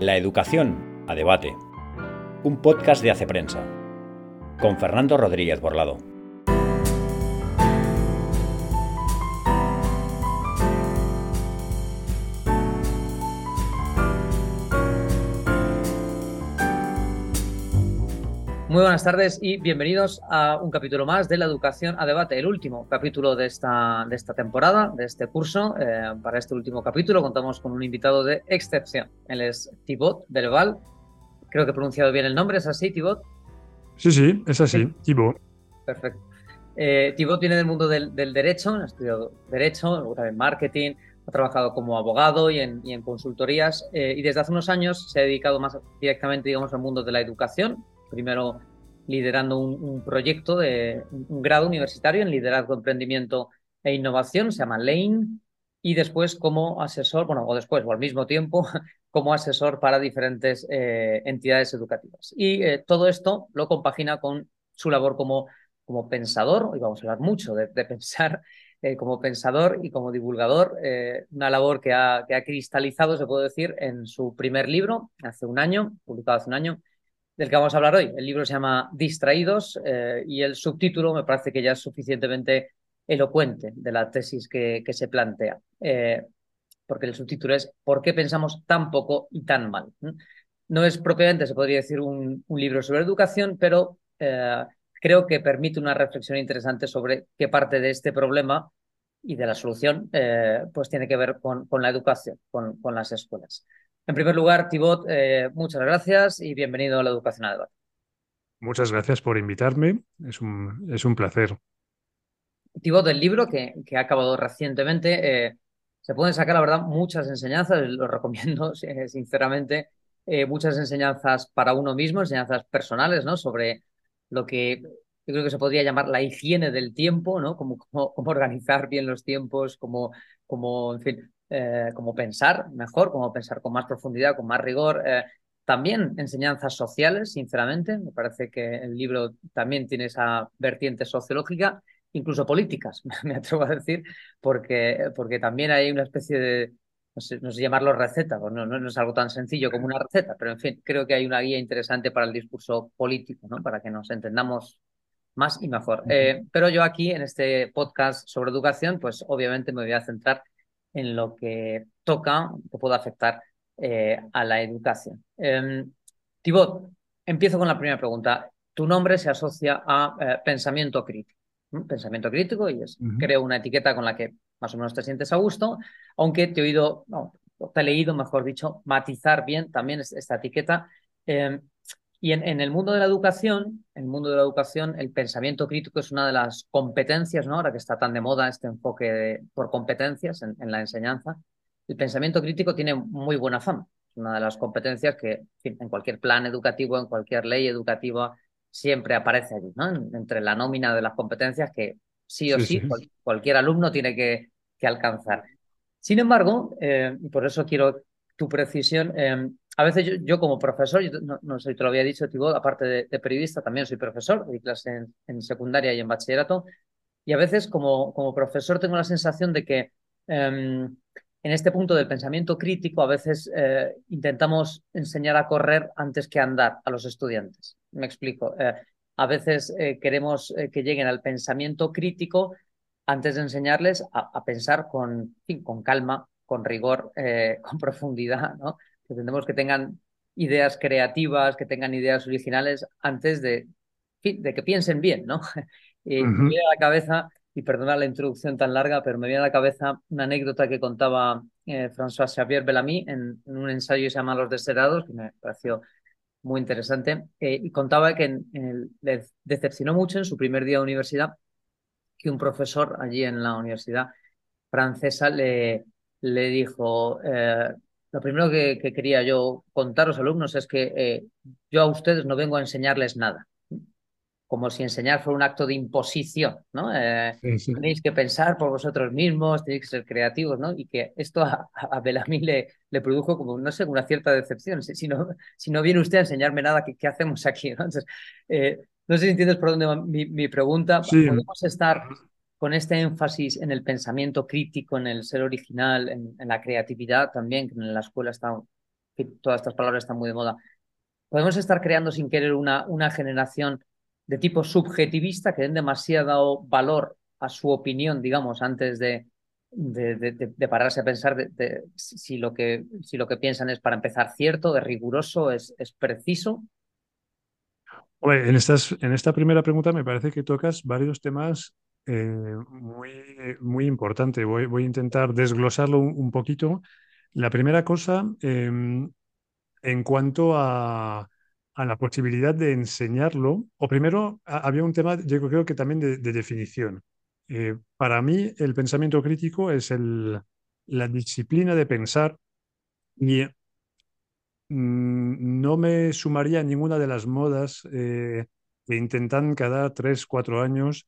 La educación a debate. Un podcast de Hace Prensa. Con Fernando Rodríguez Borlado. Muy buenas tardes y bienvenidos a un capítulo más de la educación a debate, el último capítulo de esta, de esta temporada, de este curso. Eh, para este último capítulo contamos con un invitado de excepción. Él es Thibaut Delval. Creo que he pronunciado bien el nombre, ¿es así, Thibaut? Sí, sí, es así, Thibaut. Perfecto. Eh, Thibaut viene del mundo del, derecho, ha estudiado derecho, luego también marketing, ha trabajado como abogado y en, consultorías eh, y desde hace unos años se ha dedicado más directamente, digamos, al mundo de la educación primero liderando un, proyecto de un grado universitario en liderazgo, emprendimiento e innovación, se llama Lane, y después como asesor, bueno, o después o al mismo tiempo, como asesor para diferentes eh, entidades educativas. Y eh, todo esto lo compagina con su labor como, como pensador, hoy vamos a hablar mucho de, pensar eh, como pensador y como divulgador, una labor que ha, que ha cristalizado, se puede decir, en su primer libro, hace un año, publicado hace un año, del que vamos a hablar hoy. El libro se llama Distraídos eh, y el subtítulo me parece que ya es suficientemente elocuente de la tesis que, se plantea, eh, porque el subtítulo es ¿Por qué pensamos tan poco y tan mal? No es propiamente, se podría decir, un, libro sobre educación, pero eh, creo que permite una reflexión interesante sobre qué parte de este problema y de la solución pues tiene que ver con, la educación, con las escuelas. En primer lugar, Tibot, eh, muchas gracias y bienvenido a la Educación a Debate. Muchas gracias por invitarme, es un, es un placer. Tibot, del libro que, que ha acabado recientemente, eh, se pueden sacar, la verdad, muchas enseñanzas, lo recomiendo sinceramente, eh, muchas enseñanzas para uno mismo, enseñanzas personales, ¿no? Sobre lo que yo creo que se podría llamar la higiene del tiempo, ¿no? Como, cómo, organizar bien los tiempos, como, como, en fin, eh, como pensar mejor, como pensar con más profundidad, con más rigor. Eh, también enseñanzas sociales, sinceramente. Me parece que el libro también tiene esa vertiente sociológica, incluso políticas, me atrevo a decir, porque, porque también hay una especie de, no sé, no sé llamarlo receta, pues no, no, es algo tan sencillo como una receta, pero en fin, creo que hay una guía interesante para el discurso político, ¿no? para que nos entendamos más y mejor. Eh, pero yo aquí, en este podcast sobre educación, pues obviamente me voy a centrar en lo que toca, que puede afectar eh, a la educación. Eh, Tibot, empiezo con la primera pregunta. Tu nombre se asocia a eh, pensamiento crítico. Pensamiento crítico y es, creo, una etiqueta con la que más o menos te sientes a gusto, aunque te he oído, no, te he leído, mejor dicho, matizar bien también esta etiqueta. Y en, el mundo de la educación, en el mundo de la educación, el pensamiento crítico es una de las competencias, ¿no? Ahora que está tan de moda este enfoque por competencias en, la enseñanza, el pensamiento crítico tiene muy buena fama. Es una de las competencias que en, cualquier plan educativo, en cualquier ley educativa, siempre aparece allí, ¿no? entre la nómina de las competencias que sí o sí, cualquier alumno tiene que, que alcanzar. Sin embargo, eh, y por eso quiero tu precisión, eh, a veces yo, como profesor, no, sé si te lo había dicho, Tibot, aparte de, periodista, también soy profesor, doy clase en, secundaria y en bachillerato, y a veces como, como profesor tengo la sensación de que em, en este punto del pensamiento crítico a veces eh, intentamos enseñar a correr antes que andar a los estudiantes. Me explico. Eh, a veces eh, queremos que lleguen al pensamiento crítico antes de enseñarles a, a pensar con, con calma, con rigor, con profundidad, ¿no? Pretendemos que tengan ideas creativas, que tengan ideas originales antes de, de que piensen bien, ¿no? Y me viene a la cabeza, y perdona la introducción tan larga, pero me viene a la cabeza una anécdota que contaba eh, François Xavier Bellamy en, un ensayo que se llama Los Deserados, que me pareció muy interesante, eh, y contaba que le decepcionó mucho en su primer día de universidad que un profesor allí en la universidad francesa le, le dijo, eh, lo primero que, quería yo contar a los alumnos es que eh, yo a ustedes no vengo a enseñarles nada, como si enseñar fuera un acto de imposición, ¿no? Eh, tenéis que pensar por vosotros mismos, tenéis que ser creativos, ¿no? Y que esto a, a Bellamy le, le, produjo como, no sé, una cierta decepción. Si, no, si no viene usted a enseñarme nada, ¿qué, qué hacemos aquí? ¿no? Entonces, eh, no sé si entiendes por dónde va mi, mi pregunta. Podemos estar con este énfasis en el pensamiento crítico, en el ser original, en, la creatividad también, que en la escuela está todas estas palabras están muy de moda. Podemos estar creando sin querer una, una generación de tipo subjetivista que den demasiado valor a su opinión, digamos, antes de, de, pararse a pensar de, si, lo que, si lo que piensan es para empezar cierto, de riguroso, es, es preciso. en, estas, en esta primera pregunta me parece que tocas varios temas eh, muy, muy importantes. Voy, voy, a intentar desglosarlo un, poquito. La primera cosa, em, en cuanto a, a, la posibilidad de enseñarlo, o primero había un tema, yo creo que también de definición. Eh, para mí, el pensamiento crítico es el, la disciplina de pensar y mm, no me sumaría a ninguna de las modas eh, que intentan cada tres, cuatro años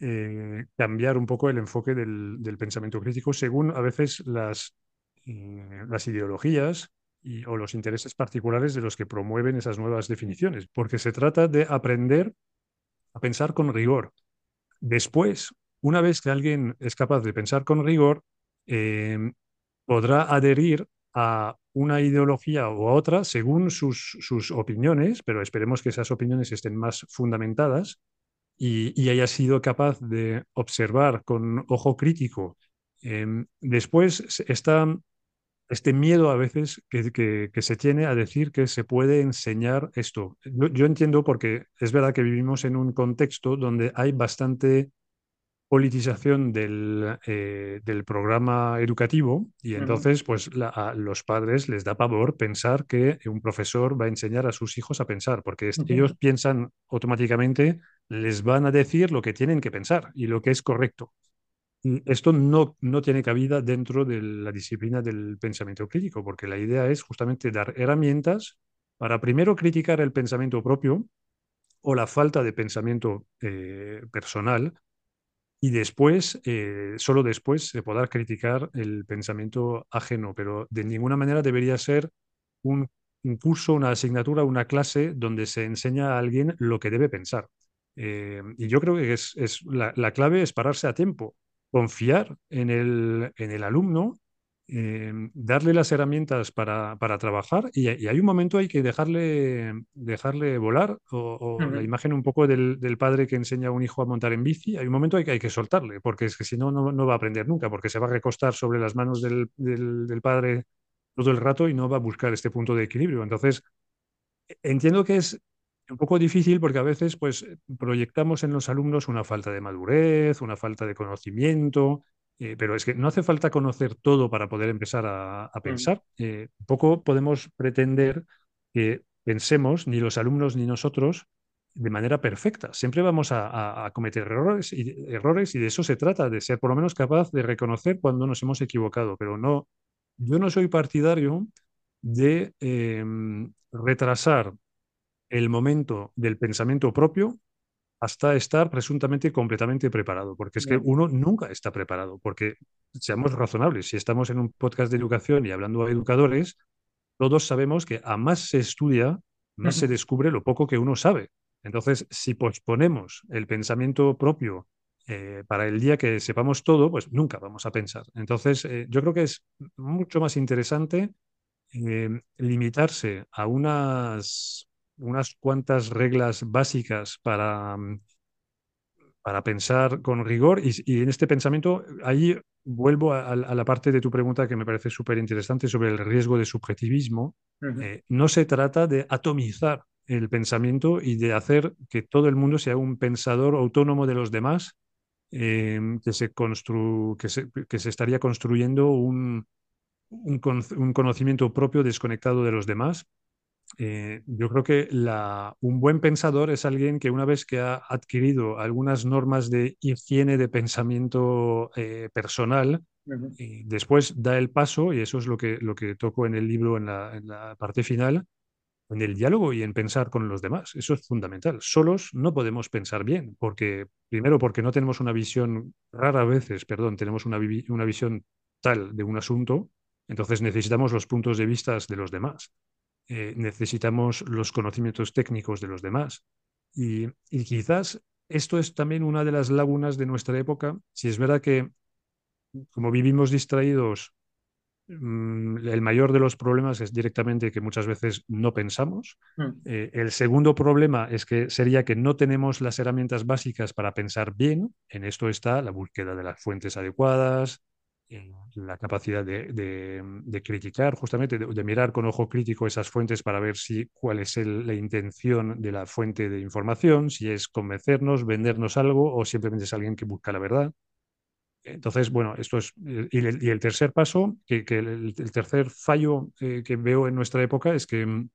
eh, cambiar un poco el enfoque del, pensamiento crítico según a veces las, las ideologías o los intereses particulares de los que promueven esas nuevas definiciones, porque se trata de aprender a pensar con rigor. Después, una vez que alguien es capaz de pensar con rigor, em, podrá adherir a una ideología o a otra según sus, opiniones, pero esperemos que esas opiniones estén más fundamentadas y, haya sido capaz de observar con ojo crítico. Em, después está este miedo a veces que, se tiene a decir que se puede enseñar esto. yo entiendo porque es verdad que vivimos en un contexto donde hay bastante politización del, eh, del programa educativo y entonces pues a los padres les da pavor pensar que un profesor va a enseñar a sus hijos a pensar, porque ellos piensan automáticamente, les van a decir lo que tienen que pensar y lo que es correcto. Y esto no, no tiene cabida dentro de la disciplina del pensamiento crítico, porque la idea es justamente dar herramientas para primero criticar el pensamiento propio o la falta de pensamiento eh, personal y después, eh, solo después, se podrá criticar el pensamiento ajeno, pero de ninguna manera debería ser un, curso, una asignatura, una clase donde se enseña a alguien lo que debe pensar. Eh, y yo creo que es, es la, la, clave es pararse a tiempo, confiar en el, en el alumno eh, darle las herramientas para, para trabajar y, hay un momento hay que dejarle, dejarle volar o, la imagen un poco del, del, padre que enseña a un hijo a montar en bici, hay un momento hay que, hay que soltarle porque es que si no, no va a aprender nunca porque se va a recostar sobre las manos del, del, del padre todo el rato y no va a buscar este punto de equilibrio. Entonces, entiendo que es un poco difícil porque a veces pues proyectamos en los alumnos una falta de madurez, una falta de conocimiento, eh, pero es que no hace falta conocer todo para poder empezar a, mm. pensar. Eh, poco podemos pretender que pensemos, ni los alumnos ni nosotros, de manera perfecta. Siempre vamos a, cometer errores y, errores y de eso se trata, de ser por lo menos capaz de reconocer cuando nos hemos equivocado. Pero no, yo no soy partidario de em, retrasar el momento del pensamiento propio hasta estar presuntamente completamente preparado, porque es que uno nunca está preparado, porque seamos razonables, si estamos en un podcast de educación y hablando a educadores, todos sabemos que a más se estudia, más se descubre lo poco que uno sabe. Entonces, si posponemos el pensamiento propio eh, para el día que sepamos todo, pues nunca vamos a pensar. Entonces, eh, yo creo que es mucho más interesante eh, limitarse a unas unas cuantas reglas básicas para, mm, para pensar con rigor y, en este pensamiento, ahí vuelvo a, la parte de tu pregunta que me parece súper interesante sobre el riesgo de subjetivismo. Eh, no se trata de atomizar el pensamiento y de hacer que todo el mundo sea un pensador autónomo de los demás, em, que, se que, se, que, se estaría construyendo un, un, conocimiento propio desconectado de los demás. Eh, yo creo que un buen pensador es alguien que una vez que ha adquirido algunas normas de higiene de pensamiento eh, personal, y después da el paso, y eso es lo que, lo que toco en el libro en la, parte final, en el diálogo y en pensar con los demás. Eso es fundamental. Solos no podemos pensar bien, porque primero porque no tenemos una visión, rara veces, perdón, tenemos una, una visión tal de un asunto, entonces necesitamos los puntos de vista de los demás. Eh, necesitamos los conocimientos técnicos de los demás. Y, quizás esto es también una de las lagunas de nuestra época. Si es verdad que como vivimos distraídos mm, el mayor de los problemas es directamente que muchas veces no pensamos. Mm. Eh, el segundo problema es que sería que no tenemos las herramientas básicas para pensar bien. En esto está la búsqueda de las fuentes adecuadas, la capacidad de, de- de criticar, justamente, de, mirar con ojo crítico esas fuentes para ver si cuál es el- la intención de la fuente de información, si es convencernos, vendernos algo o simplemente es alguien que busca la verdad. Entonces, bueno, esto es. eh, Y el, tercer paso, que, el tercer fallo eh, que veo en nuestra época es que mm,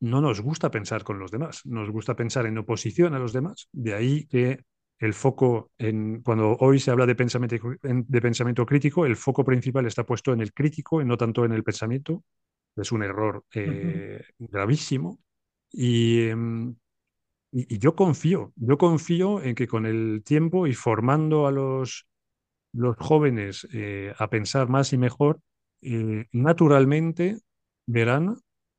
no nos gusta pensar con los demás, nos gusta pensar en oposición a los demás. De ahí que el foco, en, cuando hoy se habla de pensamiento, en- de pensamiento crítico, el foco principal está puesto en el crítico y no tanto en el pensamiento. Es un error eh, gravísimo. Y, em, y, y yo confío, yo confío en que con el tiempo y formando a los los jóvenes eh, a pensar más y mejor, eh, naturalmente verán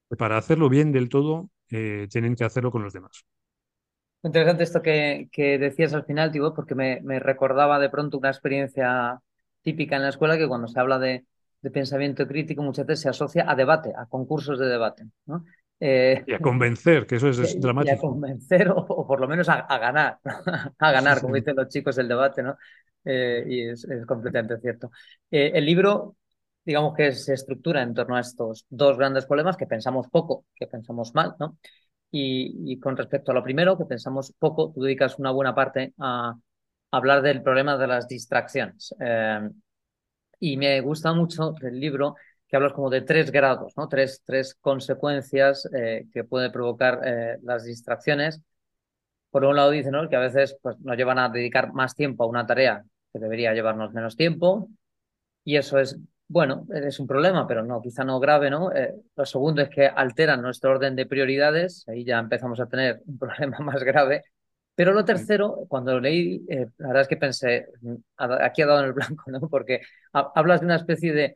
que para hacerlo bien del todo tienen que hacerlo con los demás. Interesante esto que, que decías al final, Tibor, porque me, me recordaba de pronto una experiencia típica en la escuela que cuando se habla de, de pensamiento crítico muchas veces se asocia a debate, a concursos de debate, ¿no? Eh, Y a convencer, que eso es, es y a dramático. convencer o, o por lo menos a, a ganar, a ganar, como dicen los chicos del debate, ¿no? Eh, y es, es completamente cierto. Eh, el libro, digamos que se estructura en torno a estos dos grandes problemas que pensamos poco, que pensamos mal, ¿no? Y, con respecto a lo primero, que pensamos poco, tú dedicas una buena parte a hablar del problema de las distracciones. Eh, y me gusta mucho del libro que hablas como de tres grados, ¿no? Tres, tres consecuencias eh, que puede provocar eh, las distracciones. Por un lado dice, que a veces pues, nos llevan a dedicar más tiempo a una tarea que debería llevarnos menos tiempo. Y eso es, bueno, es un problema, pero no, quizá no grave, ¿no? Eh, lo segundo es que alteran nuestro orden de prioridades. Ahí ya empezamos a tener un problema más grave. Pero lo tercero, cuando lo leí, eh, la verdad es que pensé, aquí ha dado en el blanco, ¿no? Porque ha- hablas de una especie de,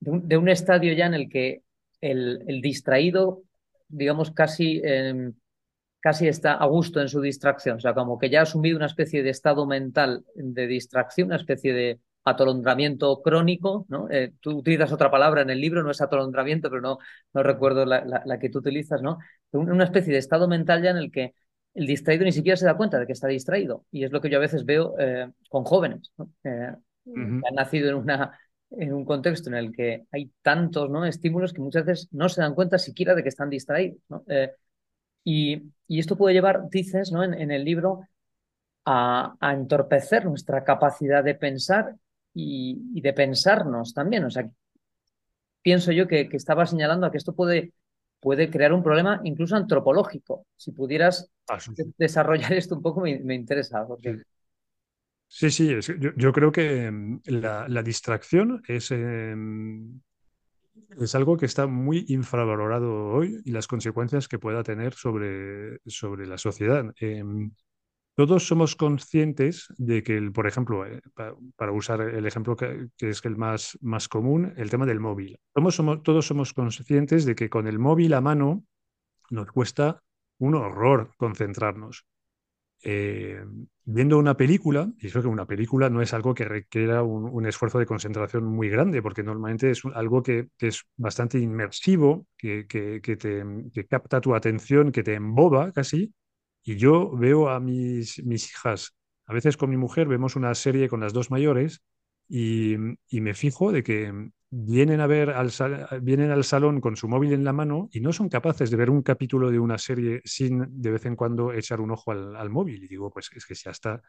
de, un, de un estadio ya en el que el, el distraído, digamos, casi, eh, casi está a gusto en su distracción. O sea, como que ya ha asumido una especie de estado mental de distracción, una especie de atolondramiento crónico, ¿no? Eh, tú utilizas otra palabra en el libro, no es atolondramiento, pero no, no recuerdo la, la, la que tú utilizas, ¿no? Una especie de estado mental ya en el que el distraído ni siquiera se da cuenta de que está distraído. Y es lo que yo a veces veo eh, con jóvenes, ¿no? eh, Ujú. que han nacido en, una, en un contexto en el que hay tantos ¿no? estímulos que muchas veces no se dan cuenta siquiera de que están distraídos. ¿no? Eh, y, y, esto puede llevar, dices ¿no? en, en el libro, a, a, entorpecer nuestra capacidad de pensar y, y, de pensarnos también. O sea, pienso yo que, que estaba señalando a que esto puede puede crear un problema incluso antropológico. Si pudieras Ah, sí, desarrollar esto un poco, me, me interesa. Porque... Sí, sí, es- yo, yo creo que mm, la, la distracción es, eh, es algo que está muy infravalorado hoy y las consecuencias que pueda tener sobre, sobre la sociedad. Eh, todos somos conscientes de que, por ejemplo, eh, pa- para usar el ejemplo que, es el más, más común, el tema del móvil. Todos somos, todos somos conscientes de que con el móvil a mano nos cuesta un horror concentrarnos. Eh, viendo una película, y eso que una película no es algo que requiera un, un esfuerzo de concentración muy grande, porque normalmente es algo que, que es bastante inmersivo, que, que, que te que capta tu atención, que te emboba casi. Y yo veo a mis, mis hijas, a veces con mi mujer, vemos una serie con las dos mayores y, y me fijo de que vienen a ver al, sal- vienen al salón con su móvil en la mano y no son capaces de ver un capítulo de una serie sin de vez en cuando echar un ojo al, al móvil. Y digo, pues es que si hasta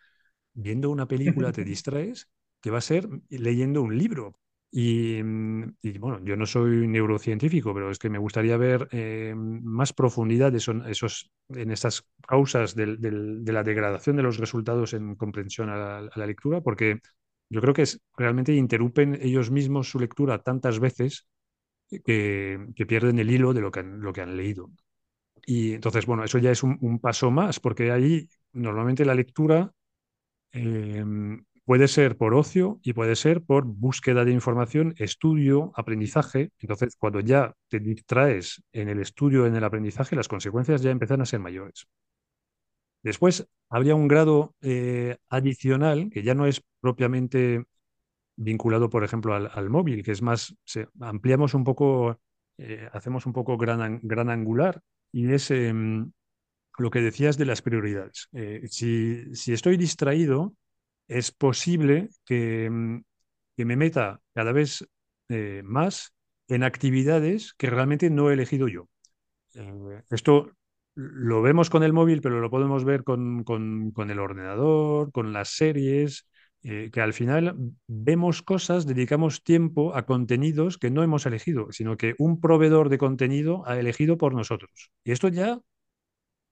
viendo una película te distraes, que va a ser leyendo un libro. Y, mm, y, bueno, yo no soy neurocientífico, pero es que me gustaría ver eh, más profundidad de son- esos, en estas causas del- del- de la degradación de los resultados en comprensión a la, a la lectura, porque yo creo que es, realmente interrumpen ellos mismos su lectura tantas veces que, que pierden el hilo de lo que han, lo que han leído. Y entonces, bueno, eso ya es un, un paso más, porque ahí normalmente la lectura eh, puede ser por ocio y puede ser por búsqueda de información, estudio, aprendizaje. Entonces, cuando ya te distraes en el estudio, en el aprendizaje, las consecuencias ya empiezan a ser mayores. Después, habría un grado eh, adicional que ya no es propiamente vinculado, por ejemplo, al, móvil, que es más, ampliamos un poco, eh, hacemos un poco gran, gran angular y es em, lo que decías de las prioridades. Eh, si, si, estoy distraído, es posible que, em, que me meta cada vez eh, más en actividades que realmente no he elegido yo. esto lo vemos con el móvil, pero lo podemos ver con el ordenador, con las series, eh, que al final vemos cosas, dedicamos tiempo a contenidos que no hemos elegido, sino que un proveedor de contenido ha elegido por nosotros. Y esto ya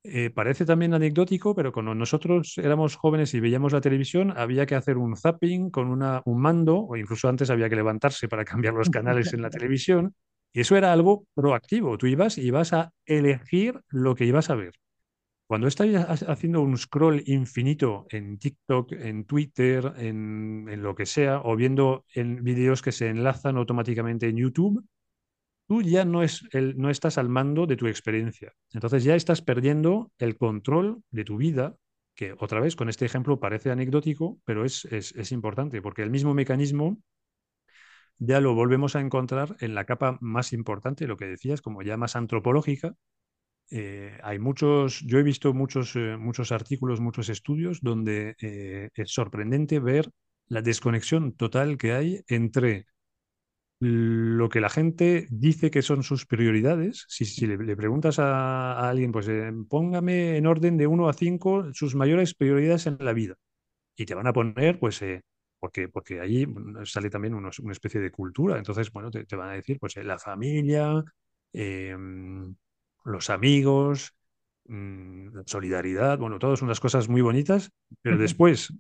eh, parece también anecdótico, pero cuando nosotros éramos jóvenes y veíamos la televisión, había que hacer un zapping con una, un mando, o incluso antes había que levantarse para cambiar los canales en la televisión. Y eso era algo proactivo. Tú ibas y ibas a elegir lo que ibas a ver. Cuando estás haciendo un scroll infinito en TikTok, en Twitter, en, lo que sea, o viendo en vídeos que se enlazan automáticamente en YouTube, tú ya no, es el, no estás al mando de tu experiencia. Entonces ya estás perdiendo el control de tu vida, que otra vez con este ejemplo parece anecdótico, pero es, es importante, porque el mismo mecanismo ya lo volvemos a encontrar en la capa más importante, lo que decías, como ya más antropológica, eh, hay muchos, yo he visto muchos, eh, muchos artículos, muchos estudios donde eh, es sorprendente ver la desconexión total que hay entre lo que la gente dice que son sus prioridades. Si, le, preguntas a, alguien, pues póngame en orden de 1 a 5 sus mayores prioridades en la vida. Y te van a poner, pues, porque, porque allí sale también una especie de cultura. Entonces, bueno, te, te van a decir, pues, la familia em, los amigos, mm, solidaridad, bueno, todas unas cosas muy bonitas, pero después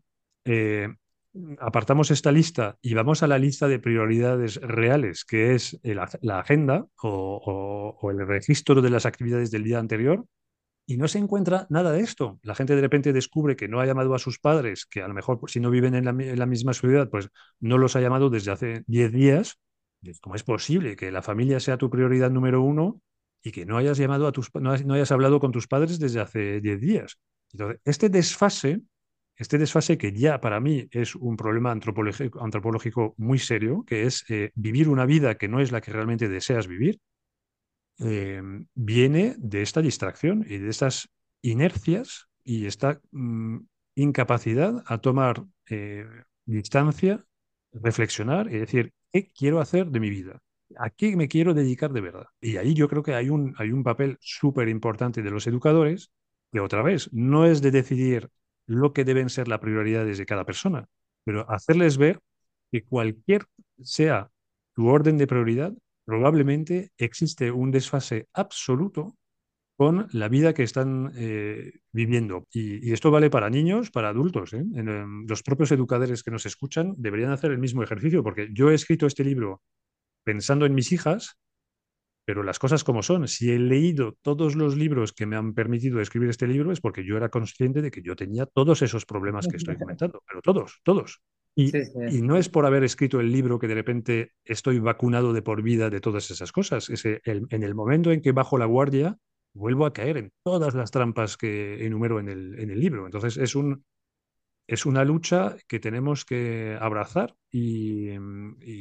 eh, apartamos esta lista y vamos a la lista de prioridades reales, que es la agenda o, el registro de las actividades del día anterior, y no se encuentra nada de esto. La gente de repente descubre que no ha llamado a sus padres, que a lo mejor pues, si no viven en la, misma ciudad, pues no los ha llamado desde hace 10 días. ¿Cómo es posible que la familia sea tu prioridad número uno y que no hayas llamado a tus no, hayas hablado con tus padres desde hace 10 días. Este desfase, este desfase que ya para mí es un problema antropológico, muy serio, que es eh, vivir una vida que no es la que realmente deseas vivir, eh, viene de esta distracción y de estas inercias y esta mm, incapacidad a tomar eh, distancia, reflexionar y decir, ¿qué quiero hacer de mi vida? ¿A qué me quiero dedicar de verdad? Y ahí yo creo que hay un, hay un papel súper importante de los educadores, que otra vez no es de decidir lo que deben ser las prioridades de cada persona, pero hacerles ver que cualquier sea tu orden de prioridad, probablemente existe un desfase absoluto con la vida que están eh, viviendo. Y, esto vale para niños, para adultos. ¿eh? Los propios educadores que nos escuchan deberían hacer el mismo ejercicio, porque yo he escrito este libro pensando en mis hijas, pero las cosas como son. Si he leído todos los libros que me han permitido escribir este libro es porque yo era consciente de que yo tenía todos esos problemas que estoy comentando, pero todos, todos. Y, no es por haber escrito el libro que de repente estoy vacunado de por vida de todas esas cosas. Es en el momento en que bajo la guardia, vuelvo a caer en todas las trampas que enumero en el, en el libro. Entonces es un, es una lucha que tenemos que abrazar y,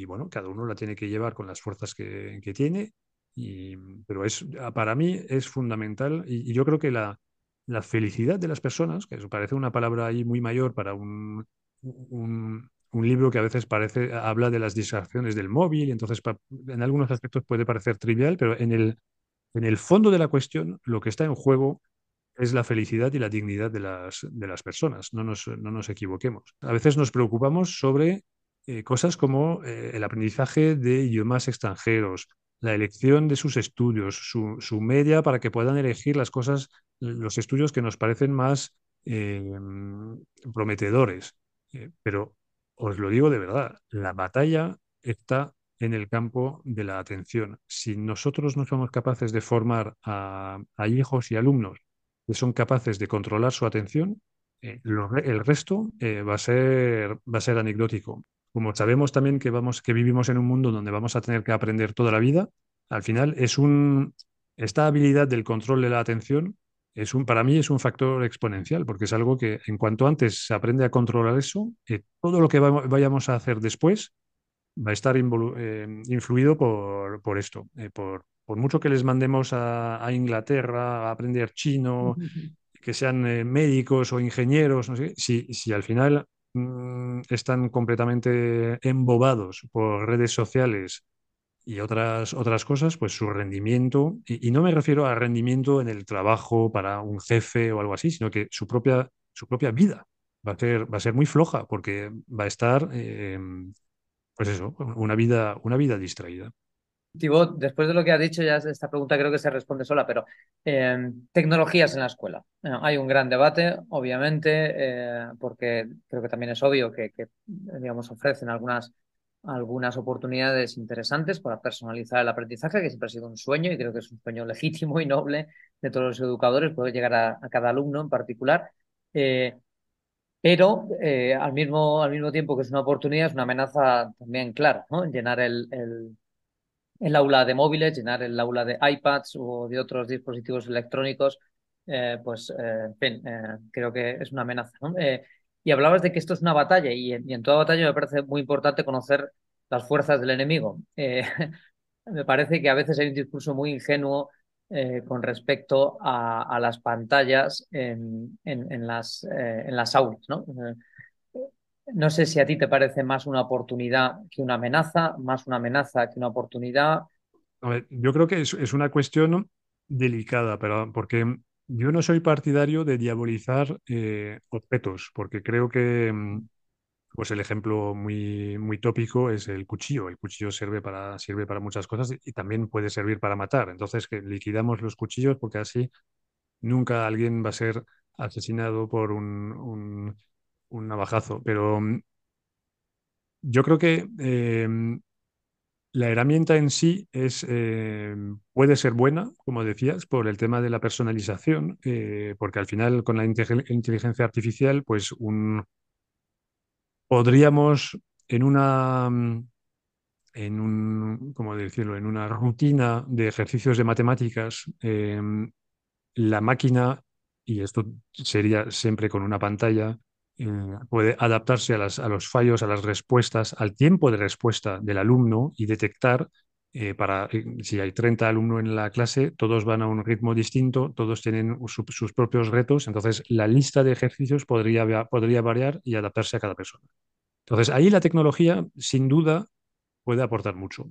bueno, cada uno la tiene que llevar con las fuerzas que, tiene, y, pero es, para mí es fundamental y, yo creo que la, la, felicidad de las personas, que parece una palabra ahí muy mayor para un, un, libro que a veces parece, habla de las distracciones del móvil, y entonces en algunos aspectos puede parecer trivial, pero en el, en el fondo de la cuestión lo que está en juego es la felicidad y la dignidad de las, de las personas, no nos, no nos equivoquemos. A veces nos preocupamos sobre eh, cosas como eh, el aprendizaje de idiomas extranjeros, la elección de sus estudios, su, media para que puedan elegir las cosas, los estudios que nos parecen más eh, prometedores. pero os lo digo de verdad, la batalla está en el campo de la atención. Si nosotros no somos capaces de formar a, a hijos y alumnos que son capaces de controlar su atención, eh, el resto eh, va, a ser, va a ser anecdótico. Como sabemos también que, vamos, que vivimos en un mundo donde vamos a tener que aprender toda la vida, al final es un, esta habilidad del control de la atención es un, para mí es un factor exponencial, porque es algo que en cuanto antes se aprende a controlar eso, eh, todo lo que vayamos a hacer después va a estar eh, influido por, por esto. Eh, por, por, mucho que les mandemos a, Inglaterra a aprender chino, que sean médicos o ingenieros, no sé, si, si al final mm, están completamente embobados por redes sociales y otras, otras cosas, pues su rendimiento, y, no me refiero a rendimiento en el trabajo para un jefe o algo así, sino que su propia, su propia vida va a ser, va a ser muy floja porque va a estar, eh, pues eso, una vida, una vida distraída. Tibot, después de lo que has dicho, ya esta pregunta creo que se responde sola, pero eh, tecnologías en la escuela. hay un gran debate, obviamente, eh, porque creo que también es obvio que, que digamos, ofrecen algunas algunas oportunidades interesantes para personalizar el aprendizaje, que siempre ha sido un sueño y creo que es un sueño legítimo y noble de todos los educadores, poder llegar a, cada alumno en particular. Eh, pero eh, al, mismo, al mismo tiempo que es una oportunidad, es una amenaza también clara, ¿no? Llenar el, aula de móviles, llenar el aula de iPads o de otros dispositivos electrónicos, eh, pues, en fin, creo que es una amenaza. ¿no? Y hablabas de que esto es una batalla y en, toda batalla me parece muy importante conocer las fuerzas del enemigo. Eh, me parece que a veces hay un discurso muy ingenuo eh, con respecto a, las pantallas en, las, eh, en las aulas. ¿no? No sé si a ti te parece más una oportunidad que una amenaza, más una amenaza que una oportunidad. yo creo que es, una cuestión delicada, pero porque yo no soy partidario de diabolizar eh, objetos, porque creo que mm, pues el ejemplo muy, muy tópico es el cuchillo. El cuchillo sirve para, sirve para muchas cosas y, también puede servir para matar. Entonces, que liquidamos los cuchillos porque así nunca alguien va a ser asesinado por un, un, navajazo. Pero mm, yo creo que em, la herramienta en sí es, eh, puede ser buena, como decías, por el tema de la personalización, eh, porque al final con la inteligencia artificial, pues un, podríamos en una, en un, ¿cómo decirlo? En una rutina de ejercicios de matemáticas, em, la máquina, y esto sería siempre con una pantalla, eh, puede adaptarse a, los fallos, a las respuestas, al tiempo de respuesta del alumno y detectar eh, para eh, si hay 30 alumnos en la clase, todos van a un ritmo distinto, todos tienen sus propios retos, entonces la lista de ejercicios podría, podría variar y adaptarse a cada persona. Entonces ahí la tecnología, sin duda, puede aportar mucho.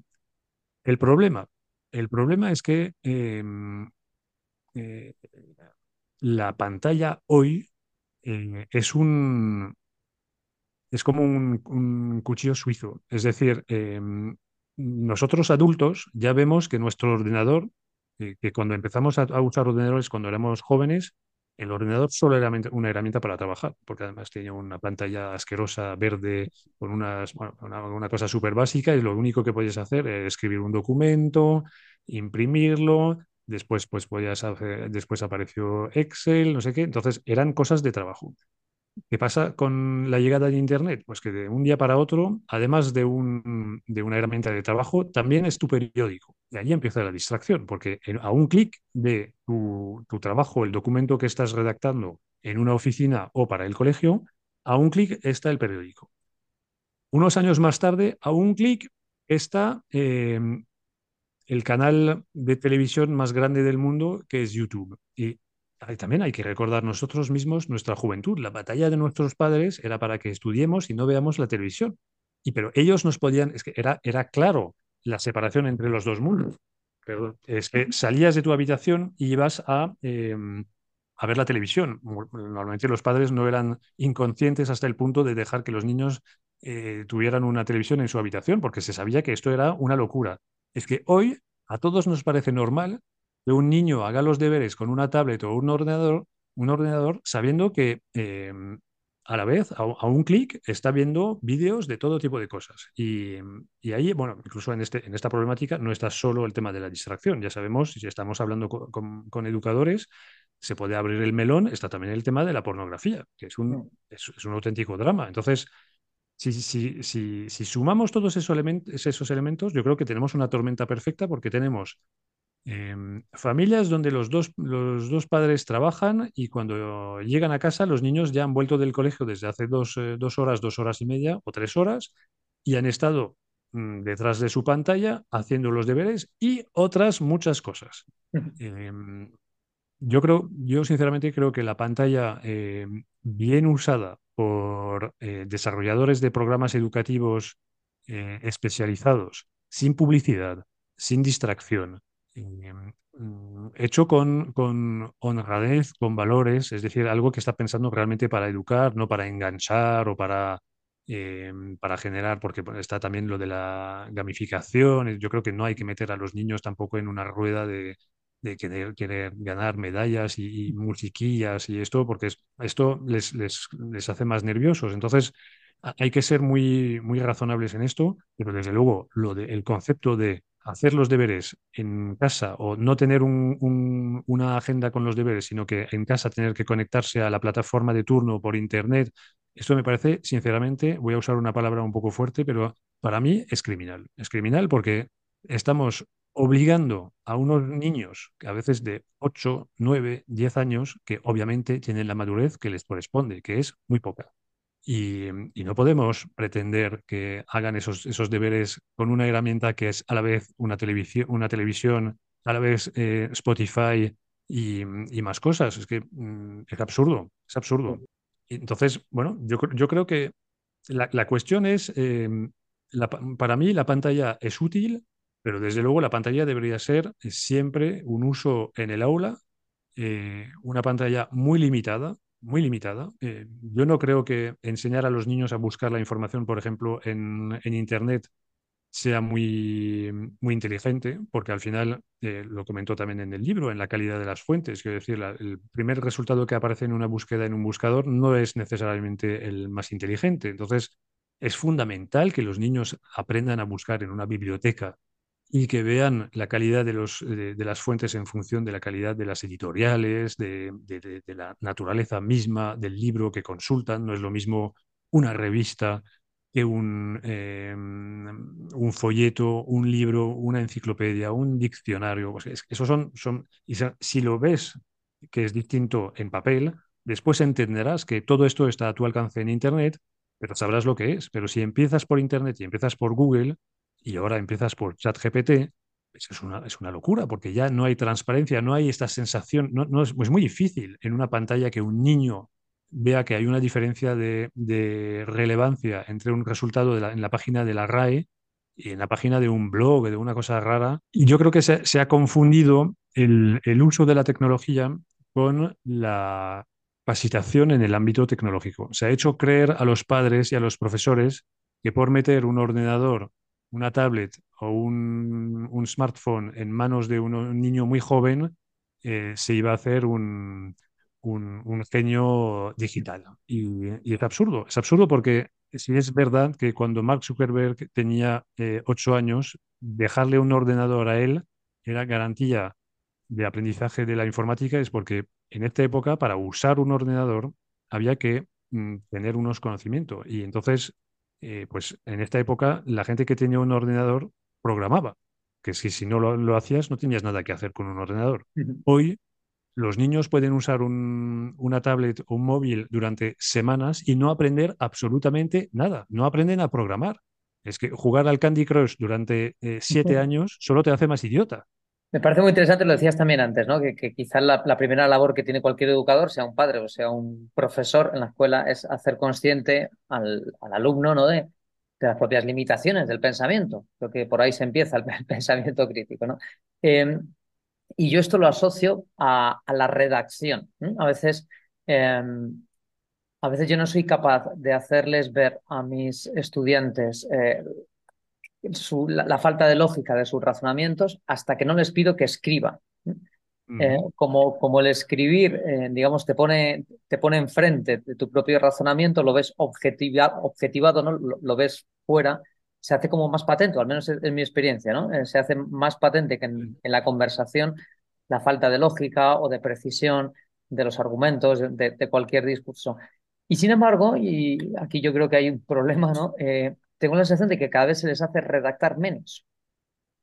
El problema, el problema es que em, la pantalla hoy eh, es un es como un, cuchillo suizo. Es decir, em, nosotros adultos ya vemos que nuestro ordenador, eh, que cuando empezamos a, usar ordenadores cuando éramos jóvenes, el ordenador solo era una herramienta para trabajar, porque además tenía una pantalla asquerosa verde con unas, una, cosa súper básica y lo único que podías hacer es escribir un documento, imprimirlo, después pues podías hacer, después apareció Excel, no sé qué, entonces eran cosas de trabajo. ¿Qué pasa con la llegada de Internet? Pues que de un día para otro, además de, un, de una herramienta de trabajo, también es tu periódico. Y ahí empieza la distracción, porque a un clic de tu, tu trabajo, el documento que estás redactando en una oficina o para el colegio, a un clic está el periódico. Unos años más tarde, a un clic está eh, el canal de televisión más grande del mundo, que es YouTube. Y también hay que recordar nosotros mismos nuestra juventud. La batalla de nuestros padres era para que estudiemos y no veamos la televisión. Y pero ellos nos podían, es que era, era claro la separación entre los dos mundos. Pero es que salías de tu habitación y ibas a, em, a ver la televisión. Normalmente los padres no eran inconscientes hasta el punto de dejar que los niños eh, tuvieran una televisión en su habitación, porque se sabía que esto era una locura. Es que hoy a todos nos parece normal que un niño haga los deberes con una tablet o un ordenador, un ordenador sabiendo que em, a la vez, a, un clic, está viendo vídeos de todo tipo de cosas. Y, ahí, bueno, incluso en, este, en esta problemática no está solo el tema de la distracción. Ya sabemos, si estamos hablando con, educadores, se puede abrir el melón, está también el tema de la pornografía, que es un, es un auténtico drama. Entonces, si, sumamos todos esos, elementos, esos elementos, yo creo que tenemos una tormenta perfecta porque tenemos Em, familias donde los dos, los dos padres trabajan y cuando llegan a casa los niños ya han vuelto del colegio desde hace dos, eh, dos horas, dos horas y media o tres horas y han estado mm, detrás de su pantalla haciendo los deberes y otras muchas cosas. Em, yo creo, yo sinceramente creo que la pantalla em, bien usada por eh, desarrolladores de programas educativos eh, especializados, sin publicidad, sin distracción, mm, hecho con, con honradez, con valores, es decir, algo que está pensando realmente para educar, no para enganchar o para, para generar, porque está también lo de la gamificación. Yo creo que no hay que meter a los niños tampoco en una rueda de, de querer, querer ganar medallas y, musiquillas y esto, porque esto les, les, les hace más nerviosos. Entonces, hay que ser muy, muy razonables en esto, pero desde luego lo de, el concepto de hacer los deberes en casa o no tener una agenda con los deberes, sino que en casa tener que conectarse a la plataforma de turno por internet, esto me parece, sinceramente, voy a usar una palabra un poco fuerte, pero para mí es criminal. Es criminal porque estamos obligando a unos niños, que a veces de 8, 9, 10 años, que obviamente tienen la madurez que les corresponde, que es muy poca. Y, no podemos pretender que hagan esos, esos deberes con una herramienta que es a la vez una televisión, una televisión a la vez eh, Spotify y, más cosas. Es que mm, es absurdo, es absurdo. entonces, bueno, yo, yo creo que la, la cuestión es, em, para mí la pantalla es útil, pero desde luego la pantalla debería ser siempre un uso en el aula, eh, una pantalla muy limitada, muy limitada. Eh, yo no creo que enseñar a los niños a buscar la información, por ejemplo, en, Internet sea muy, muy inteligente, porque al final, eh, lo comentó también en el libro, en la calidad de las fuentes, quiero decir, el primer resultado que aparece en una búsqueda en un buscador no es necesariamente el más inteligente. Entonces, es fundamental que los niños aprendan a buscar en una biblioteca y que vean la calidad de, los, de, las fuentes en función de la calidad de las editoriales, de, la naturaleza misma del libro que consultan. No es lo mismo una revista que un, em, un folleto, un libro, una enciclopedia, un diccionario. Esos son, son, y si lo ves que es distinto en papel, después entenderás que todo esto está a tu alcance en Internet, pero sabrás lo que es. Pero si empiezas por Internet y empiezas por Google, y ahora empiezas por ChatGPT, es una, es una locura, porque ya no hay transparencia, no hay esta sensación, no, no es, muy difícil en una pantalla que un niño vea que hay una diferencia de, relevancia entre un resultado en la página de la RAE y en la página de un blog, de una cosa rara. Y yo creo que se, ha confundido el, el, uso de la tecnología con la capacitación en el ámbito tecnológico. Se ha hecho creer a los padres y a los profesores que por meter un ordenador una tablet o un, smartphone en manos de un, niño muy joven, eh, se iba a hacer un, un, genio digital. Y, es absurdo, es absurdo porque si es verdad que cuando Mark Zuckerberg tenía eh, ocho años, dejarle un ordenador a él era garantía de aprendizaje de la informática, es porque en esta época para usar un ordenador había que mm, tener unos conocimientos. Y entonces eh, pues en esta época la gente que tenía un ordenador programaba, que si, si no lo, hacías no tenías nada que hacer con un ordenador. Hoy los niños pueden usar una tablet o un móvil durante semanas y no aprender absolutamente nada, no aprenden a programar. Es que jugar al Candy Crush durante eh, siete años solo te hace más idiota. Me parece muy interesante, lo decías también antes, ¿no? que, quizás la, primera labor que tiene cualquier educador, sea un padre o sea un profesor en la escuela, es hacer consciente al, alumno ¿no? de, las propias limitaciones del pensamiento. Creo que por ahí se empieza el, pensamiento crítico. ¿no? Em, y yo esto lo asocio a, la redacción. A veces... Em, a veces yo no soy capaz de hacerles ver a mis estudiantes eh, la, falta de lógica de sus razonamientos hasta que no les pido que escriban. Eh, como, como el escribir, eh, digamos, te pone, te pone enfrente de tu propio razonamiento, lo ves objetivado, ¿no? Lo, ves fuera, se hace como más patente, al menos en, mi experiencia, ¿no? Eh, se hace más patente que en, la conversación la falta de lógica o de precisión de los argumentos de, cualquier discurso. Y sin embargo, y aquí yo creo que hay un problema, ¿no? Tengo la sensación de que cada vez se les hace redactar menos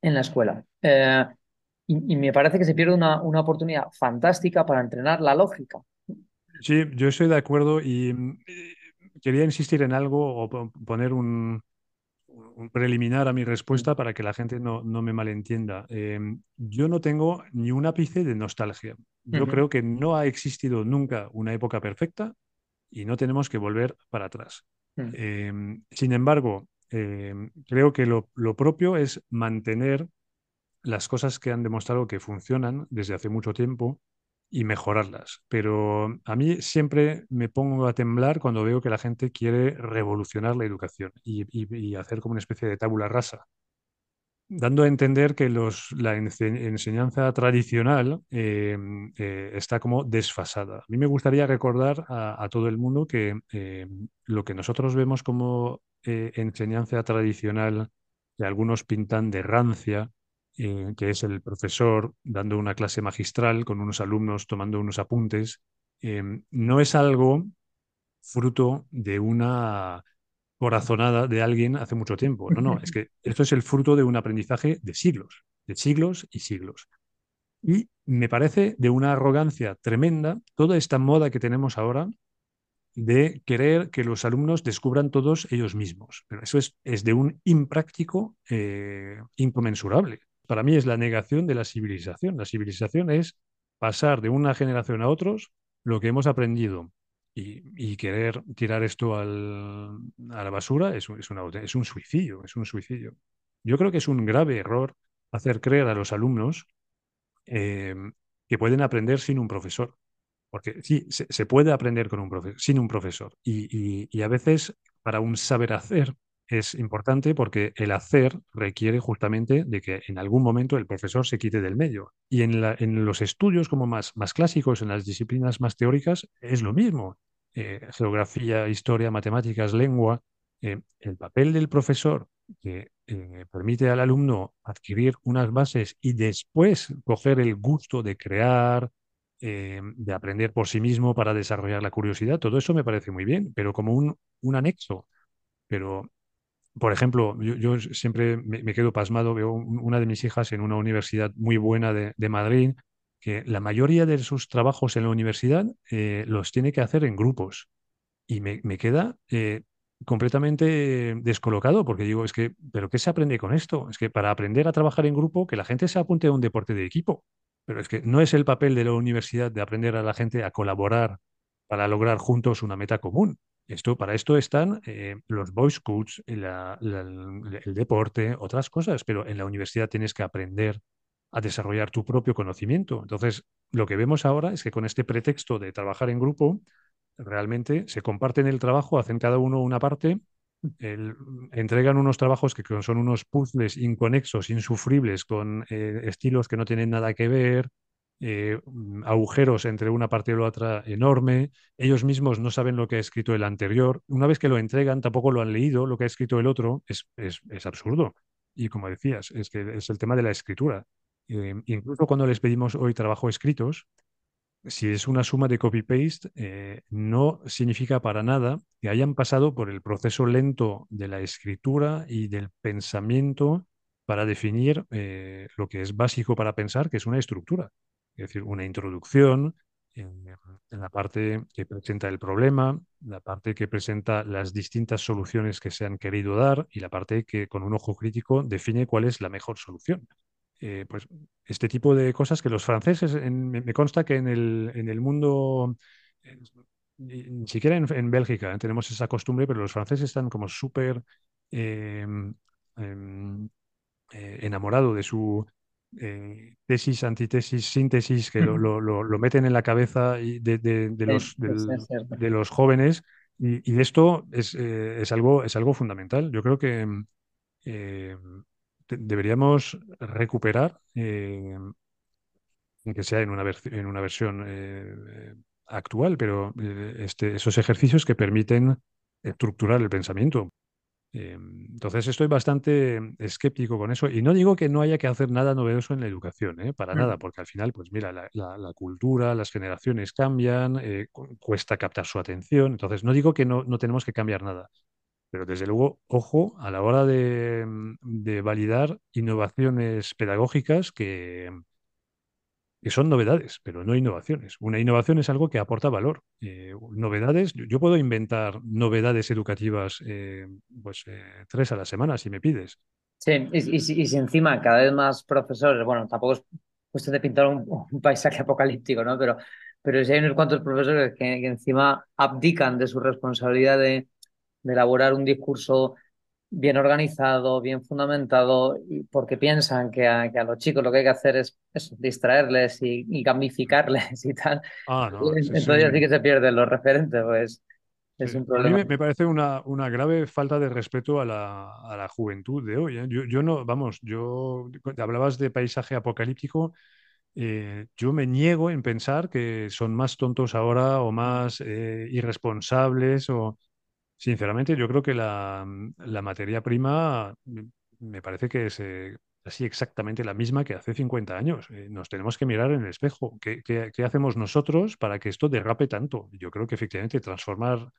en la escuela. Eh, y, me parece que se pierde una, una oportunidad fantástica para entrenar la lógica. Sí, yo estoy de acuerdo y mm, quería insistir en algo o poner un, un preliminar a mi respuesta para que la gente no, no me malentienda. Em, yo no tengo ni un ápice de nostalgia. Yo creo que no ha existido nunca una época perfecta y no tenemos que volver para atrás. Mm. Em, sin embargo, em, creo que lo, propio es mantener las cosas que han demostrado que funcionan desde hace mucho tiempo y mejorarlas. Pero a mí siempre me pongo a temblar cuando veo que la gente quiere revolucionar la educación y, hacer como una especie de tabula rasa, dando a entender que los, la enseñanza tradicional eh, eh, está como desfasada. A mí me gustaría recordar a, todo el mundo que eh, lo que nosotros vemos como enseñanza tradicional, que algunos pintan de rancia, que es el profesor dando una clase magistral con unos alumnos tomando unos apuntes, no es algo fruto de una corazonada de alguien hace mucho tiempo. No, no, es que esto es el fruto de un aprendizaje de siglos, de siglos y siglos. Y me parece de una arrogancia tremenda toda esta moda que tenemos ahora de querer que los alumnos descubran todos ellos mismos. Pero eso es, es de un impráctico eh, inconmensurable para mí es la negación de la civilización. La civilización es pasar de una generación a otros lo que hemos aprendido y, querer tirar esto a la basura es, es, es un suicidio, es un suicidio. Yo creo que es un grave error hacer creer a los alumnos eh, que pueden aprender sin un profesor. Porque sí, se, puede aprender con un sin un profesor. Y, y, a veces, para un saber hacer, es importante porque el hacer requiere justamente de que en algún momento el profesor se quite del medio. Y en, los estudios como más, más clásicos, en las disciplinas más teóricas, es lo mismo. Eh, geografía, historia, matemáticas, lengua. Eh, el papel del profesor que eh, permite al alumno adquirir unas bases y después coger el gusto de crear, de aprender por sí mismo para desarrollar la curiosidad, todo eso me parece muy bien, pero como un, un anexo. Pero por ejemplo, yo, siempre me, quedo pasmado, veo una de mis hijas en una universidad muy buena de, Madrid, que la mayoría de sus trabajos en la universidad eh, los tiene que hacer en grupos. Y me, queda eh, completamente descolocado porque digo, es que, ¿pero qué se aprende con esto? Es que para aprender a trabajar en grupo, que la gente se apunte a un deporte de equipo. Pero es que no es el papel de la universidad de aprender a la gente a colaborar para lograr juntos una meta común. Esto, para esto están eh, los Boy Scouts, el deporte, otras cosas, pero en la universidad tienes que aprender a desarrollar tu propio conocimiento. Entonces, lo que vemos ahora es que con este pretexto de trabajar en grupo, realmente se comparten el trabajo, hacen cada uno una parte, entregan unos trabajos que son unos puzzles inconexos, insufribles, con eh, estilos que no tienen nada que ver, eh, mm, agujeros entre una parte y la otra enorme. Ellos mismos no saben lo que ha escrito el anterior. Una vez que lo entregan, tampoco lo han leído, lo que ha escrito el otro. Es, absurdo. Y como decías, es que es el tema de la escritura. Eh, incluso cuando les pedimos hoy trabajo escritos, si es una suma de copy-paste, eh, no significa para nada que hayan pasado por el proceso lento de la escritura y del pensamiento para definir lo que es básico para pensar, que es una estructura es decir, una introducción en, la parte que presenta el problema, la parte que presenta las distintas soluciones que se han querido dar y la parte que con un ojo crítico define cuál es la mejor solución. Eh, pues este tipo de cosas que los franceses, me consta que en el, en el mundo, ni siquiera en, Bélgica ¿eh? tenemos esa costumbre, pero los franceses están como súper em, em, eh, enamorados de su eh, tesis, antitesis, síntesis, que lo, lo, meten en la cabeza de, de, los, de los jóvenes. Y, y esto es, eh, es, algo, es algo fundamental. Yo creo que eh, deberíamos recuperar, aunque sea en una, en una versión actual, pero este, esos ejercicios que permiten estructurar el pensamiento. Eh, entonces estoy bastante escéptico con eso. Y no digo que no haya que hacer nada novedoso en la educación, ¿eh? para nada, porque al final, pues mira, la, cultura, las generaciones cambian, eh, cuesta captar su atención, entonces no digo que no, no, tenemos que cambiar nada, pero desde luego, ojo a la hora de, validar innovaciones pedagógicas que, que son novedades, pero no innovaciones. Una innovación es algo que aporta valor. Eh, novedades, yo, puedo inventar novedades educativas eh, pues eh, tres a la semana si me pides. Sí, y, si encima cada vez más profesores, bueno, tampoco es cuestión de pintar un, paisaje apocalíptico, ¿no? Pero, pero si hay unos cuantos profesores que, encima abdican de su responsabilidad de elaborar un discurso bien organizado, bien fundamentado, porque piensan que a, los chicos lo que hay que hacer es distraerles y, gamificarles y tal. Ah, no, Entonces sí que se pierden los referentes, pues es un problema. A mí me, parece una, una, grave falta de respeto a la, a la juventud de hoy. ¿eh? Yo, yo, no, vamos, yo hablabas de paisaje apocalíptico. Eh, yo me niego en pensar que son más tontos ahora o más eh, irresponsables o Sinceramente, yo creo que la, materia prima me parece que es eh, así exactamente la misma que hace 50 años. Eh, nos tenemos que mirar en el espejo. ¿Qué, hacemos nosotros para que esto derrape tanto? Yo creo que efectivamente transformar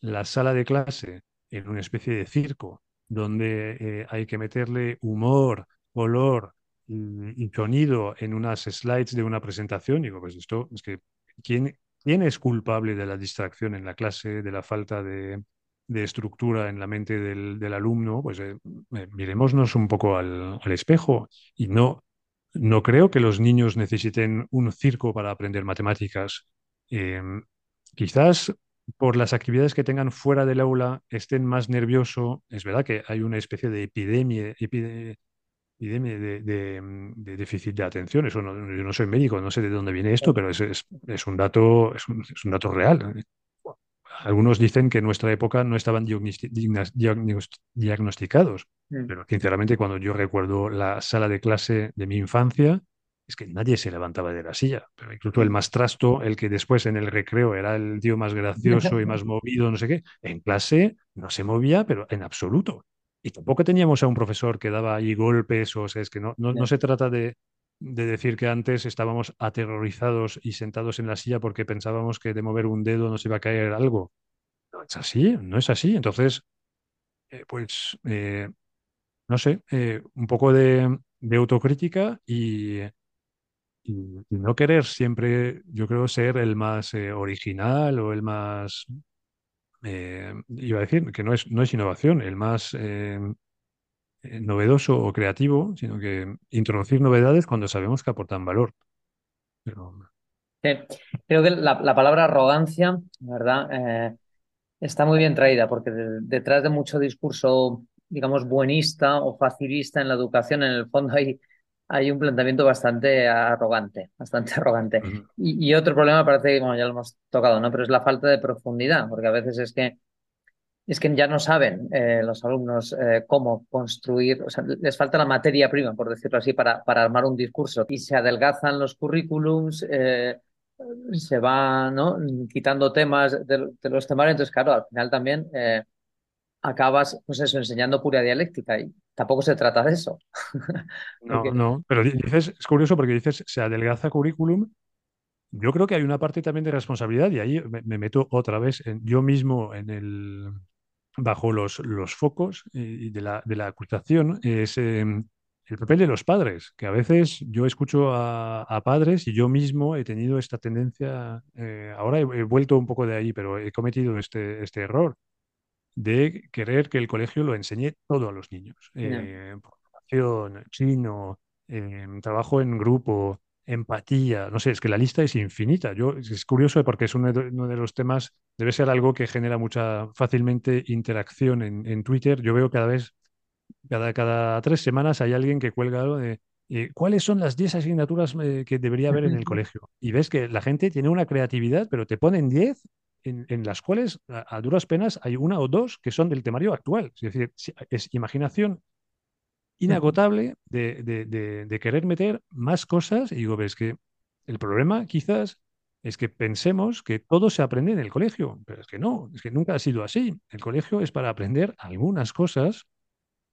la sala de clase en una especie de circo donde eh, hay que meterle humor, color y, sonido en unas slides de una presentación. Digo, pues esto es que ¿quién, ¿quién es culpable de la distracción en la clase, de la falta de, de estructura en la mente del, alumno, pues eh, eh, mirémonos un poco al, espejo y no, no creo que los niños necesiten un circo para aprender matemáticas. Em, quizás por las actividades que tengan fuera del aula estén más nerviosos. Es verdad que hay una especie de epidemia, epidemia de, déficit de atención. Eso no, yo no soy médico, no sé de dónde viene esto, pero es, es, un, dato, es un, es un dato real. Algunos dicen que en nuestra época no estaban diagnosticados, mm. pero sinceramente cuando yo recuerdo la sala de clase de mi infancia, es que nadie se levantaba de la silla. Pero incluso el mm. más trasto, el que después en el recreo era el tío más gracioso y más movido, no sé qué, en clase no se movía, pero en absoluto. Y tampoco teníamos a un profesor que daba ahí golpes, o sea, es que no, no, se trata de, de decir que antes estábamos aterrorizados y sentados en la silla porque pensábamos que de mover un dedo nos iba a caer algo. No es así, no es así. Entonces, eh, pues, eh, no sé, eh, un poco de, autocrítica y, no querer siempre, yo creo, ser el más original o el más, iba a decir, que no es, no es innovación, el más novedoso o creativo, sino que introducir novedades cuando sabemos que aportan valor. creo que la, palabra arrogancia, ¿verdad? Eh, está muy bien traída porque detrás de mucho discurso, digamos, buenista o facilista en la educación, en el fondo hay, hay un planteamiento bastante arrogante, bastante arrogante. y, y, otro problema parece que, bueno, ya lo hemos tocado, ¿no? Pero es la falta de profundidad, porque a veces es que es que ya no saben eh, los alumnos eh, cómo construir, o sea, les falta la materia prima, por decirlo así, para, para armar un discurso. Y se adelgazan los currículums, eh, se van ¿no? quitando temas de, los temarios, entonces, claro, al final también acabas, pues eso, enseñando pura dialéctica y tampoco se trata de eso. no, no, pero dices, es curioso porque dices, se adelgaza currículum. Yo creo que hay una parte también de responsabilidad y ahí me, me meto otra vez en, yo mismo en el, bajo los, los focos y de la, de la acusación es em, el papel de los padres, que a veces yo escucho a, padres y yo mismo he tenido esta tendencia, eh, ahora he, vuelto un poco de ahí, pero he cometido este, este error de querer que el colegio lo enseñe todo a los niños. Eh, chino, em, trabajo en grupo, empatía, no sé, es que la lista es infinita. Yo, es curioso porque es uno de, los temas, debe ser algo que genera mucha fácilmente interacción en, Twitter. Yo veo cada vez, cada, cada tres semanas hay alguien que cuelga algo de eh, cuáles son las 10 asignaturas eh, que debería haber en el colegio. Y ves que la gente tiene una creatividad, pero te ponen 10 en, las cuales a, duras penas hay una o dos que son del temario actual. Es decir, es imaginación inagotable de, querer meter más cosas. Y digo, ves que el problema quizás es que pensemos que todo se aprende en el colegio, pero es que no, es que nunca ha sido así. El colegio es para aprender algunas cosas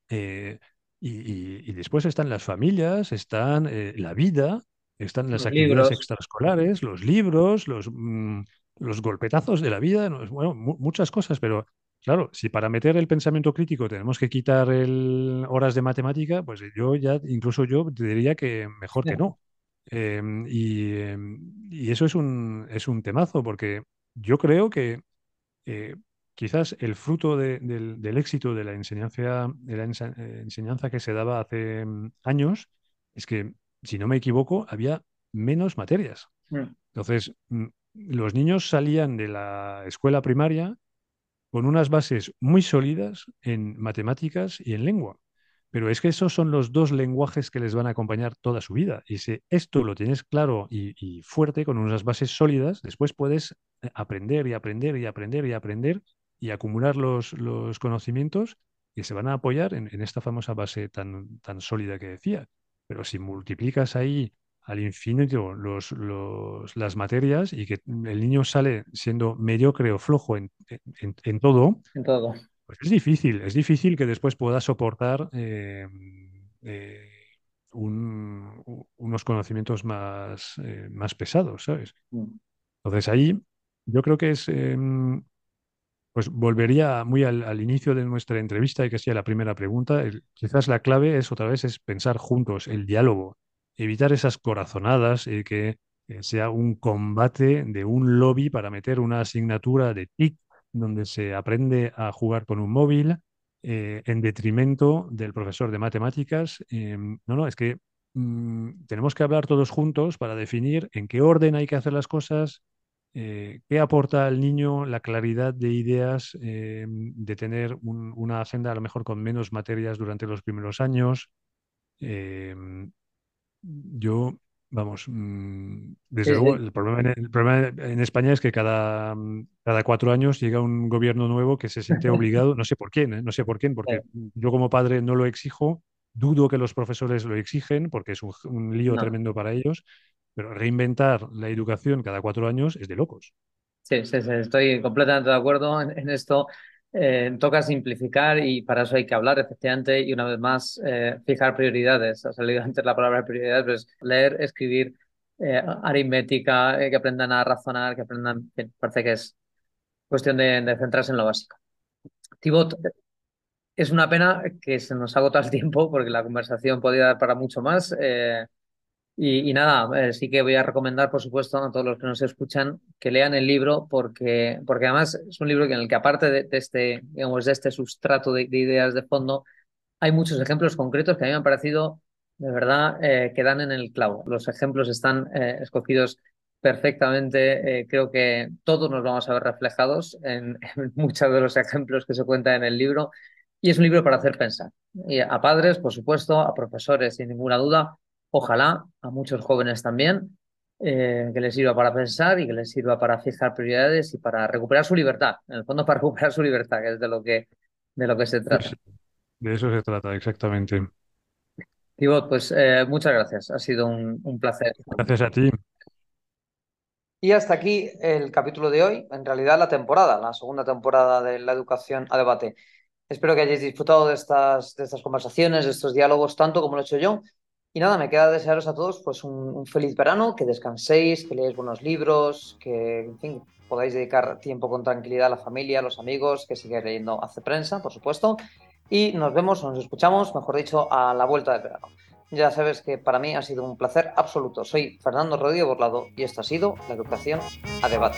eh, y, después están las familias, están eh, la vida, están las actividades extraescolares, los libros, los, mm, los golpetazos de la vida, bueno, muchas cosas, pero Claro, si para meter el pensamiento crítico tenemos que quitar el, horas de matemática, pues yo ya, incluso yo diría que mejor que no. Em, em, y, eso es un, es un temazo, porque yo creo que eh, quizás el fruto del, éxito de la enseñanza, de la eh, enseñanza que se daba hace mm, años es que, si no me equivoco, había menos materias. Mm. Entonces, mm, los niños salían de la escuela primaria con unas bases muy sólidas en matemáticas y en lengua. Pero es que esos son los dos lenguajes que les van a acompañar toda su vida. Y si esto lo tienes claro y, fuerte, con unas bases sólidas, después puedes eh, aprender y aprender y aprender y aprender y acumular los, conocimientos que se van a apoyar en, esta famosa base tan sólida que decía. Pero si multiplicas ahí al infinito los, los, las materias y que el niño sale siendo mediocre o flojo en, en todo, en todo pues es difícil, es difícil que después pueda soportar eh, eh, unos conocimientos más, eh, más pesados, ¿sabes? Mm. Entonces ahí yo creo que es, em, pues volvería muy al, inicio de nuestra entrevista y que sea la primera pregunta. quizás la clave es otra vez es pensar juntos, el diálogo, evitar esas corazonadas y que sea un combate de un lobby para meter una asignatura de TIC donde se aprende a jugar con un móvil eh, en detrimento del profesor de matemáticas. Em, no, no, es que mm, tenemos que hablar todos juntos para definir en qué orden hay que hacer las cosas, eh, qué aporta al niño la claridad de ideas de tener una agenda a lo mejor con menos materias durante los primeros años. Yo Vamos, mm, desde luego, el problema, en, el problema en España es que cada, mm, cada cuatro años llega un gobierno nuevo que se siente obligado, no sé por quién, ¿eh? no sé por quién, porque yo como padre no lo exijo, dudo que los profesores lo exigen, porque es un, lío tremendo para ellos, pero reinventar la educación cada cuatro años es de locos. Sí, sí, sí estoy completamente de acuerdo en esto. Eh, toca simplificar y para eso hay que hablar, efectivamente, y una vez más, eh, fijar prioridades. Ha salido antes la palabra prioridades, pues leer, escribir, eh, aritmética, que aprendan a razonar, que aprendan, parece que es cuestión de, centrarse en lo básico. Tibot, es una pena que se nos agota el tiempo porque la conversación podría dar para mucho más. Y, nada, eh, sí que voy a recomendar, por supuesto, a todos los que nos escuchan que lean el libro porque, porque además es un libro en el que aparte de, este, digamos, de este sustrato de, ideas de fondo, hay muchos ejemplos concretos que a mí me han parecido de verdad eh, que dan en el clavo. Los ejemplos están eh, escogidos perfectamente. creo que todos nos vamos a ver reflejados en, en, muchos de los ejemplos que se cuentan en el libro. Y es un libro para hacer pensar. Y a padres, por supuesto, a profesores, sin ninguna duda, ojalá a muchos jóvenes también, eh, que les sirva para pensar y que les sirva para fijar prioridades y para recuperar su libertad, en el fondo para recuperar su libertad, que es de lo que, de lo que se trata. De eso se trata, exactamente. Tibot, pues eh, muchas gracias, ha sido un, un placer. Gracias a ti. Y hasta aquí el capítulo de hoy, en realidad la temporada, la segunda temporada de la educación a debate. Espero que hayáis disfrutado de estas, de estas conversaciones, de estos diálogos, tanto como lo he hecho yo. Y nada, me queda desearos a todos pues un, feliz verano, que descanséis, que leáis buenos libros, que podáis dedicar tiempo con tranquilidad a la familia, a los amigos, que sigáis leyendo Hace Prensa, por supuesto. Y nos vemos, o nos escuchamos, mejor dicho, a la vuelta del verano. Ya sabes que para mí ha sido un placer absoluto. Soy Fernando Rodríguez Borlado y esto ha sido La Educación a Debate.